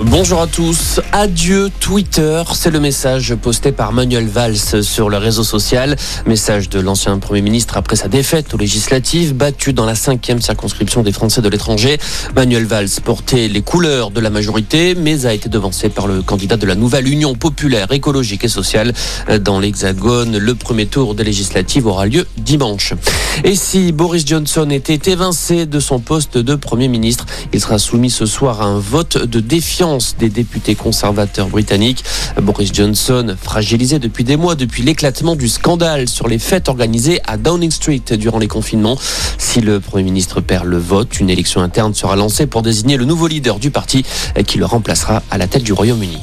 Bonjour à tous. Adieu Twitter. C'est le message posté par Manuel Valls sur le réseau social. Message de l'ancien Premier ministre après sa défaite aux législatives, battu dans la cinquième circonscription des Français de l'étranger. Manuel Valls portait les couleurs de la majorité, mais a été devancé par le candidat de la nouvelle Union populaire, écologique et sociale dans l'Hexagone. Le premier tour des législatives aura lieu dimanche. Et si Boris Johnson était évincé de son poste de Premier ministre, il sera soumis ce soir à un vote de défiance des députés conservateurs britanniques. Boris Johnson, fragilisé depuis des mois, depuis l'éclatement du scandale sur les fêtes organisées à Downing Street durant les confinements. Si le Premier ministre perd le vote, une élection interne sera lancée pour désigner le nouveau leader du parti qui le remplacera à la tête du Royaume-Uni.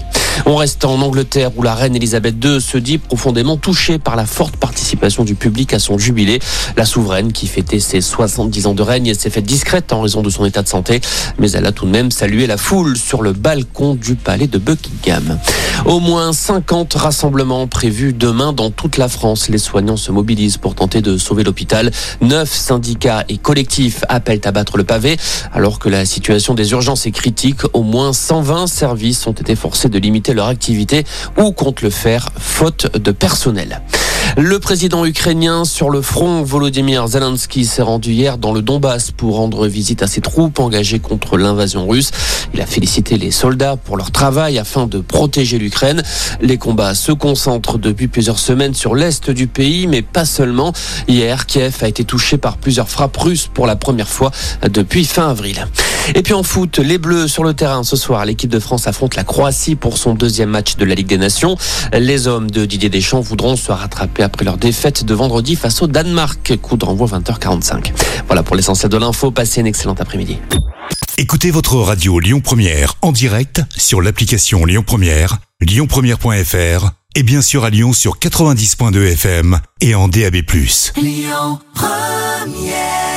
On reste en Angleterre où la reine Elisabeth II se dit profondément touchée par la forte participation du public à son jubilé. La souveraine qui fêtait ses 70 ans de règne s'est faite discrète en raison de son état de santé, mais elle a tout de même salué la foule sur le balcon du palais de Buckingham. Au moins 50 rassemblements prévus demain dans toute la France. Les soignants se mobilisent pour tenter de sauver l'hôpital. Neuf syndicats et collectifs appellent à battre le pavé. Alors que la situation des urgences est critique, au moins 120 services ont été forcés de limiter leur activité ou comptent le faire faute de personnel. Le président ukrainien sur le front, Volodymyr Zelensky, s'est rendu hier dans le Donbass pour rendre visite à ses troupes engagées contre l'invasion russe. Il a félicité les soldats pour leur travail afin de protéger l'Ukraine. Les combats se concentrent depuis plusieurs semaines sur l'est du pays, mais pas seulement. Hier, Kiev a été touché par plusieurs frappes russes pour la première fois depuis fin avril. Et puis en foot, les Bleus sur le terrain ce soir. L'équipe de France affronte la Croatie pour son deuxième match de la Ligue des Nations. Les hommes de Didier Deschamps voudront se rattraper après leur défaite de vendredi face au Danemark. Coup de renvoi 20h45. Voilà pour l'essentiel de l'info. Passez une excellente après-midi. Écoutez votre radio Lyon Première en direct sur l'application Lyon Première, lyonpremière.fr et bien sûr à Lyon sur 90.2 FM et en DAB+. Lyon Première